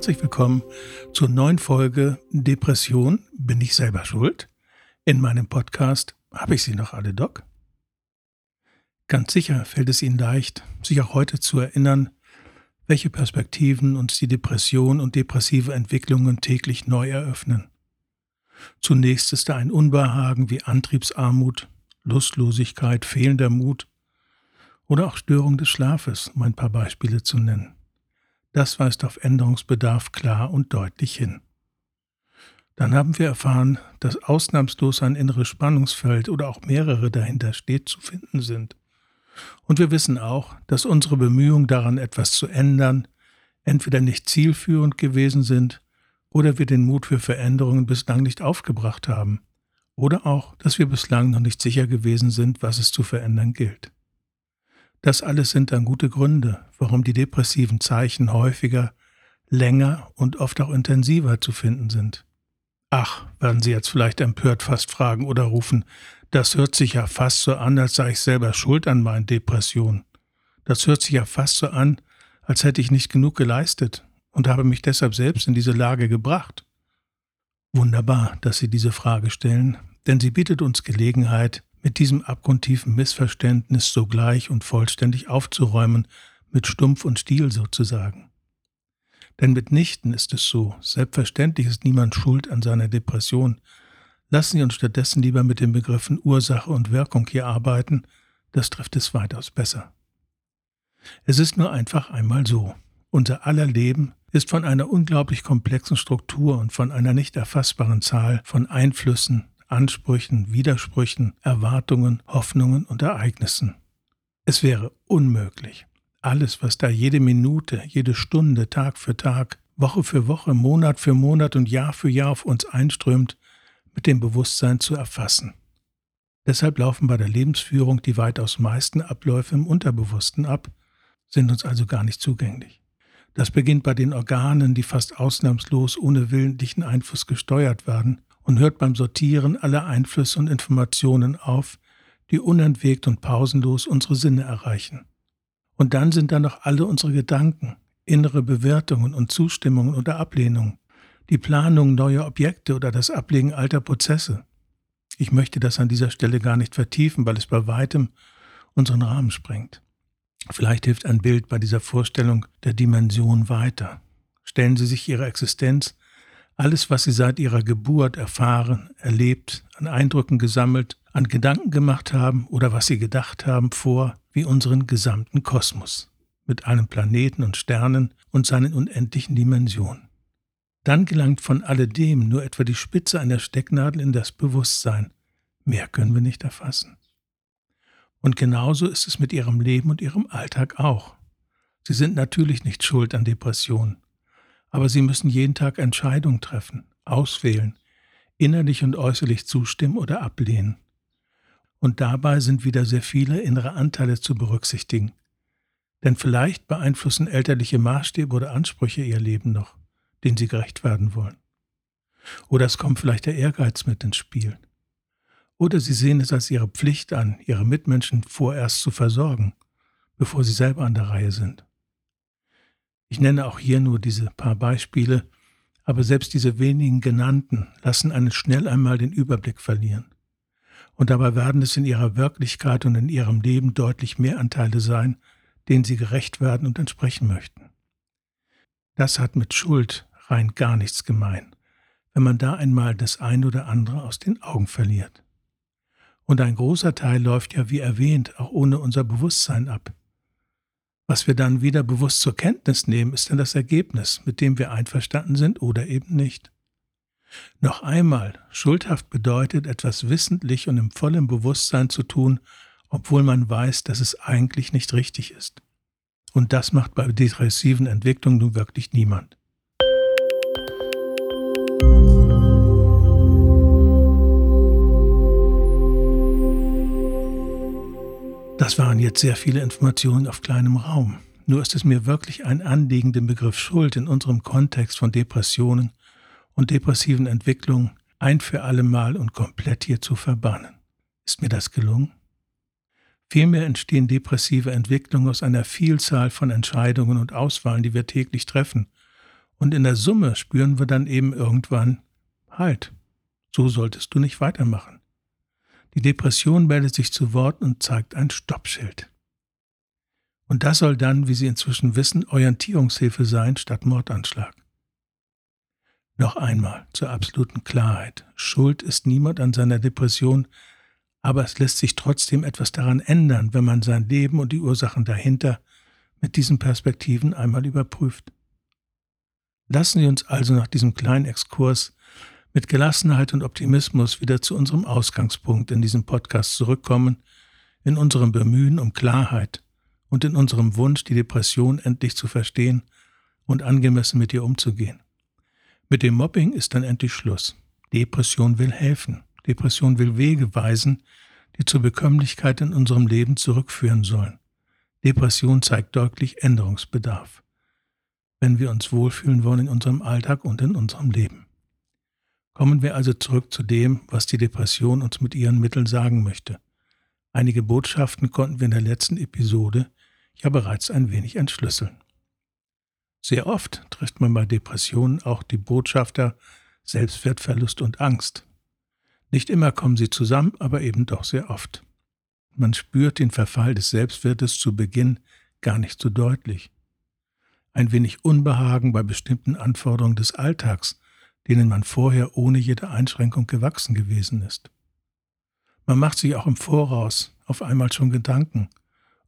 Herzlich willkommen zur neuen Folge Depression. Bin ich selber schuld? In meinem Podcast Habe ich sie noch alle, Doc? Ganz sicher fällt es Ihnen leicht, sich auch heute zu erinnern, welche Perspektiven uns die Depression und depressive Entwicklungen täglich neu eröffnen. Zunächst ist da ein Unbehagen wie Antriebsarmut, Lustlosigkeit, fehlender Mut oder auch Störung des Schlafes, um ein paar Beispiele zu nennen. Das weist auf Änderungsbedarf klar und deutlich hin. Dann haben wir erfahren, dass ausnahmslos ein inneres Spannungsfeld oder auch mehrere dahinter steht zu finden sind. Und wir wissen auch, dass unsere Bemühungen daran, etwas zu ändern, entweder nicht zielführend gewesen sind oder wir den Mut für Veränderungen bislang nicht aufgebracht haben, oder auch, dass wir bislang noch nicht sicher gewesen sind, was es zu verändern gilt. Das alles sind dann gute Gründe, warum die depressiven Zeichen häufiger, länger und oft auch intensiver zu finden sind. Ach, werden Sie jetzt vielleicht empört fast fragen oder rufen, das hört sich ja fast so an, als sei ich selber schuld an meinen Depressionen. Das hört sich ja fast so an, als hätte ich nicht genug geleistet und habe mich deshalb selbst in diese Lage gebracht. Wunderbar, dass Sie diese Frage stellen, denn sie bietet uns Gelegenheit, mit diesem abgrundtiefen Missverständnis sogleich und vollständig aufzuräumen, mit Stumpf und Stiel sozusagen. Denn mitnichten ist es so, selbstverständlich ist niemand schuld an seiner Depression. Lassen Sie uns stattdessen lieber mit den Begriffen Ursache und Wirkung hier arbeiten, das trifft es weitaus besser. Es ist nur einfach einmal so. Unser aller Leben ist von einer unglaublich komplexen Struktur und von einer nicht erfassbaren Zahl von Einflüssen, Ansprüchen, Widersprüchen, Erwartungen, Hoffnungen und Ereignissen. Es wäre unmöglich, alles, was da jede Minute, jede Stunde, Tag für Tag, Woche für Woche, Monat für Monat und Jahr für Jahr auf uns einströmt, mit dem Bewusstsein zu erfassen. Deshalb laufen bei der Lebensführung die weitaus meisten Abläufe im Unterbewussten ab, sind uns also gar nicht zugänglich. Das beginnt bei den Organen, die fast ausnahmslos ohne willentlichen Einfluss gesteuert werden und hört beim Sortieren aller Einflüsse und Informationen auf, die unentwegt und pausenlos unsere Sinne erreichen. Und dann sind da noch alle unsere Gedanken, innere Bewertungen und Zustimmungen oder Ablehnungen, die Planung neuer Objekte oder das Ablegen alter Prozesse. Ich möchte das an dieser Stelle gar nicht vertiefen, weil es bei weitem unseren Rahmen sprengt. Vielleicht hilft ein Bild bei dieser Vorstellung der Dimension weiter. Stellen Sie sich Ihre Existenz alles, was sie seit ihrer Geburt erfahren, erlebt, an Eindrücken gesammelt, an Gedanken gemacht haben oder was sie gedacht haben, vor wie unseren gesamten Kosmos, mit allen Planeten und Sternen und seinen unendlichen Dimensionen. Dann gelangt von alledem nur etwa die Spitze einer Stecknadel in das Bewusstsein. Mehr können wir nicht erfassen. Und genauso ist es mit ihrem Leben und ihrem Alltag auch. Sie sind natürlich nicht schuld an Depressionen aber sie müssen jeden Tag Entscheidungen treffen, auswählen, innerlich und äußerlich zustimmen oder ablehnen. Und dabei sind wieder sehr viele innere Anteile zu berücksichtigen. Denn vielleicht beeinflussen elterliche Maßstäbe oder Ansprüche ihr Leben noch, denen sie gerecht werden wollen. Oder es kommt vielleicht der Ehrgeiz mit ins Spiel. Oder sie sehen es als ihre Pflicht an, ihre Mitmenschen vorerst zu versorgen, bevor sie selber an der Reihe sind. Ich nenne auch hier nur diese paar Beispiele, aber selbst diese wenigen genannten lassen einen schnell einmal den Überblick verlieren. Und dabei werden es in ihrer Wirklichkeit und in ihrem Leben deutlich mehr Anteile sein, denen sie gerecht werden und entsprechen möchten. Das hat mit Schuld rein gar nichts gemein, wenn man da einmal das ein oder andere aus den Augen verliert. Und ein großer Teil läuft ja, wie erwähnt, auch ohne unser Bewusstsein ab. Was wir dann wieder bewusst zur Kenntnis nehmen, ist dann das Ergebnis, mit dem wir einverstanden sind oder eben nicht. Noch einmal, schuldhaft bedeutet, etwas wissentlich und im vollen Bewusstsein zu tun, obwohl man weiß, dass es eigentlich nicht richtig ist. Und das macht bei depressiven Entwicklungen nun wirklich niemand. Das waren jetzt sehr viele Informationen auf kleinem Raum. Nur ist es mir wirklich ein Anliegen, den Begriff Schuld in unserem Kontext von Depressionen und depressiven Entwicklungen ein für alle Mal und komplett hier zu verbannen. Ist mir das gelungen? Vielmehr entstehen depressive Entwicklungen aus einer Vielzahl von Entscheidungen und Auswahlen, die wir täglich treffen Und in der Summe spüren wir dann eben irgendwann, halt, so solltest du nicht weitermachen. Die Depression meldet sich zu Wort und zeigt ein Stoppschild. Und das soll dann, wie Sie inzwischen wissen, Orientierungshilfe sein statt Mordanschlag. Noch einmal zur absoluten Klarheit. Schuld ist niemand an seiner Depression, aber es lässt sich trotzdem etwas daran ändern, wenn man sein Leben und die Ursachen dahinter mit diesen Perspektiven einmal überprüft. Lassen Sie uns also nach diesem kleinen Exkurs mit Gelassenheit und Optimismus wieder zu unserem Ausgangspunkt in diesem Podcast zurückkommen, in unserem Bemühen um Klarheit und in unserem Wunsch, die Depression endlich zu verstehen und angemessen mit ihr umzugehen. Mit dem Mobbing ist dann endlich Schluss. Depression will helfen. Depression will Wege weisen, die zur Bekömmlichkeit in unserem Leben zurückführen sollen. Depression zeigt deutlich Änderungsbedarf, wenn wir uns wohlfühlen wollen in unserem Alltag und in unserem Leben. Kommen wir also zurück zu dem, was die Depression uns mit ihren Mitteln sagen möchte. Einige Botschaften konnten wir in der letzten Episode ja bereits ein wenig entschlüsseln. Sehr oft trifft man bei Depressionen auch die Botschafter Selbstwertverlust und Angst. Nicht immer kommen sie zusammen, aber eben doch sehr oft. Man spürt den Verfall des Selbstwertes zu Beginn gar nicht so deutlich. Ein wenig Unbehagen bei bestimmten Anforderungen des Alltags denen man vorher ohne jede Einschränkung gewachsen gewesen ist. Man macht sich auch im Voraus auf einmal schon Gedanken,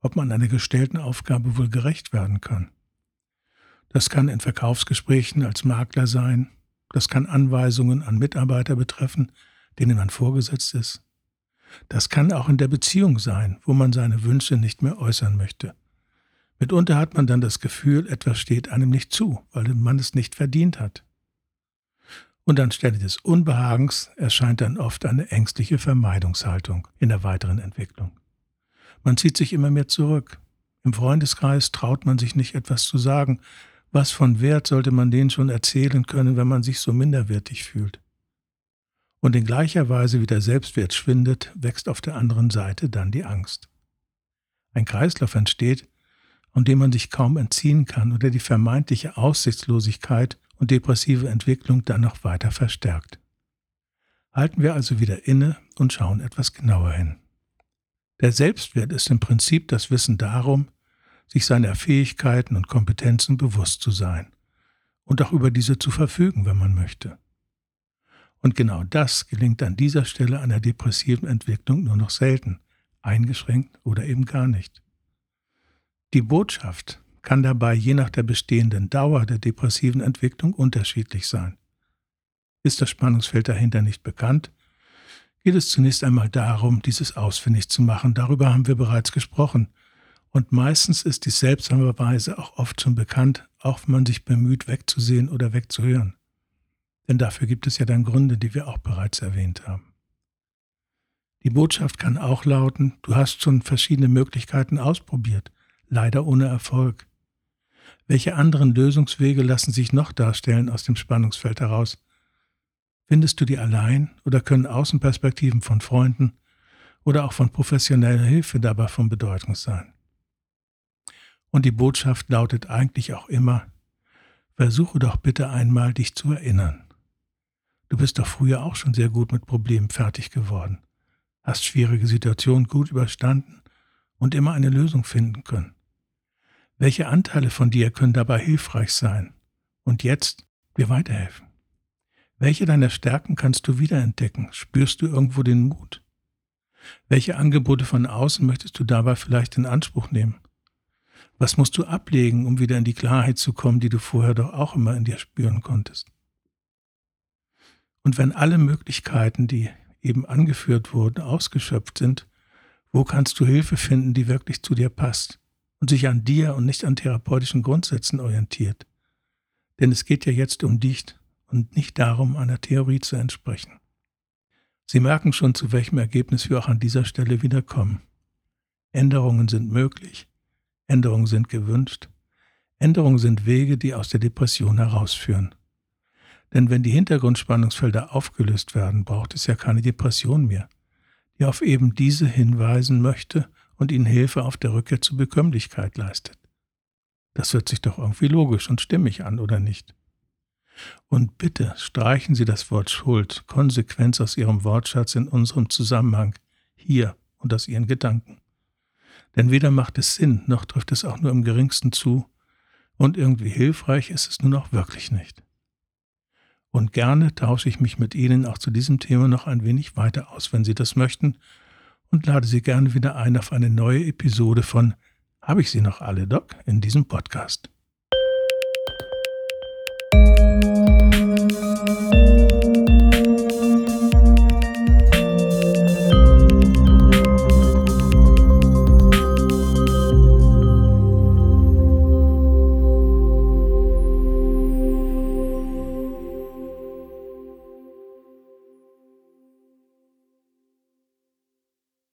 ob man einer gestellten Aufgabe wohl gerecht werden kann. Das kann in Verkaufsgesprächen als Makler sein, das kann Anweisungen an Mitarbeiter betreffen, denen man vorgesetzt ist. Das kann auch in der Beziehung sein, wo man seine Wünsche nicht mehr äußern möchte. Mitunter hat man dann das Gefühl, etwas steht einem nicht zu, weil man es nicht verdient hat. Und anstelle des Unbehagens erscheint dann oft eine ängstliche Vermeidungshaltung in der weiteren Entwicklung. Man zieht sich immer mehr zurück. Im Freundeskreis traut man sich nicht etwas zu sagen. Was von Wert sollte man denen schon erzählen können, wenn man sich so minderwertig fühlt? Und in gleicher Weise wie der Selbstwert schwindet, wächst auf der anderen Seite dann die Angst. Ein Kreislauf entsteht, an dem man sich kaum entziehen kann oder die vermeintliche Aussichtslosigkeit und depressive Entwicklung dann noch weiter verstärkt. Halten wir also wieder inne und schauen etwas genauer hin. Der Selbstwert ist im Prinzip das Wissen darum, sich seiner Fähigkeiten und Kompetenzen bewusst zu sein und auch über diese zu verfügen, wenn man möchte. Und genau das gelingt an dieser Stelle einer depressiven Entwicklung nur noch selten, eingeschränkt oder eben gar nicht. Die Botschaft, kann dabei je nach der bestehenden Dauer der depressiven Entwicklung unterschiedlich sein. Ist das Spannungsfeld dahinter nicht bekannt, geht es zunächst einmal darum, dieses ausfindig zu machen. Darüber haben wir bereits gesprochen. Und meistens ist dies seltsamerweise auch oft schon bekannt, auch wenn man sich bemüht, wegzusehen oder wegzuhören. Denn dafür gibt es ja dann Gründe, die wir auch bereits erwähnt haben. Die Botschaft kann auch lauten, du hast schon verschiedene Möglichkeiten ausprobiert, leider ohne Erfolg. Welche anderen Lösungswege lassen sich noch darstellen aus dem Spannungsfeld heraus? Findest du die allein oder können Außenperspektiven von Freunden oder auch von professioneller Hilfe dabei von Bedeutung sein? Und die Botschaft lautet eigentlich auch immer, versuche doch bitte einmal dich zu erinnern. Du bist doch früher auch schon sehr gut mit Problemen fertig geworden, hast schwierige Situationen gut überstanden und immer eine Lösung finden können. Welche Anteile von dir können dabei hilfreich sein und jetzt dir weiterhelfen? Welche deiner Stärken kannst du wiederentdecken? Spürst du irgendwo den Mut? Welche Angebote von außen möchtest du dabei vielleicht in Anspruch nehmen? Was musst du ablegen, um wieder in die Klarheit zu kommen, die du vorher doch auch immer in dir spüren konntest? Und wenn alle Möglichkeiten, die eben angeführt wurden, ausgeschöpft sind, wo kannst du Hilfe finden, die wirklich zu dir passt? Und sich an dir und nicht an therapeutischen Grundsätzen orientiert. Denn es geht ja jetzt um dich und nicht darum, einer Theorie zu entsprechen. Sie merken schon, zu welchem Ergebnis wir auch an dieser Stelle wieder kommen. Änderungen sind möglich, Änderungen sind gewünscht, Änderungen sind Wege, die aus der Depression herausführen. Denn wenn die Hintergrundspannungsfelder aufgelöst werden, braucht es ja keine Depression mehr, die auf eben diese hinweisen möchte und ihnen Hilfe auf der Rückkehr zur Bekömmlichkeit leistet. Das hört sich doch irgendwie logisch und stimmig an, oder nicht? Und bitte streichen Sie das Wort Schuld konsequent aus Ihrem Wortschatz in unserem Zusammenhang hier und aus Ihren Gedanken. Denn weder macht es Sinn, noch trifft es auch nur im geringsten zu, und irgendwie hilfreich ist es nun auch wirklich nicht. Und gerne tausche ich mich mit Ihnen auch zu diesem Thema noch ein wenig weiter aus, wenn Sie das möchten, und lade Sie gerne wieder ein auf eine neue Episode von Habe ich Sie noch alle, Doc, in diesem Podcast.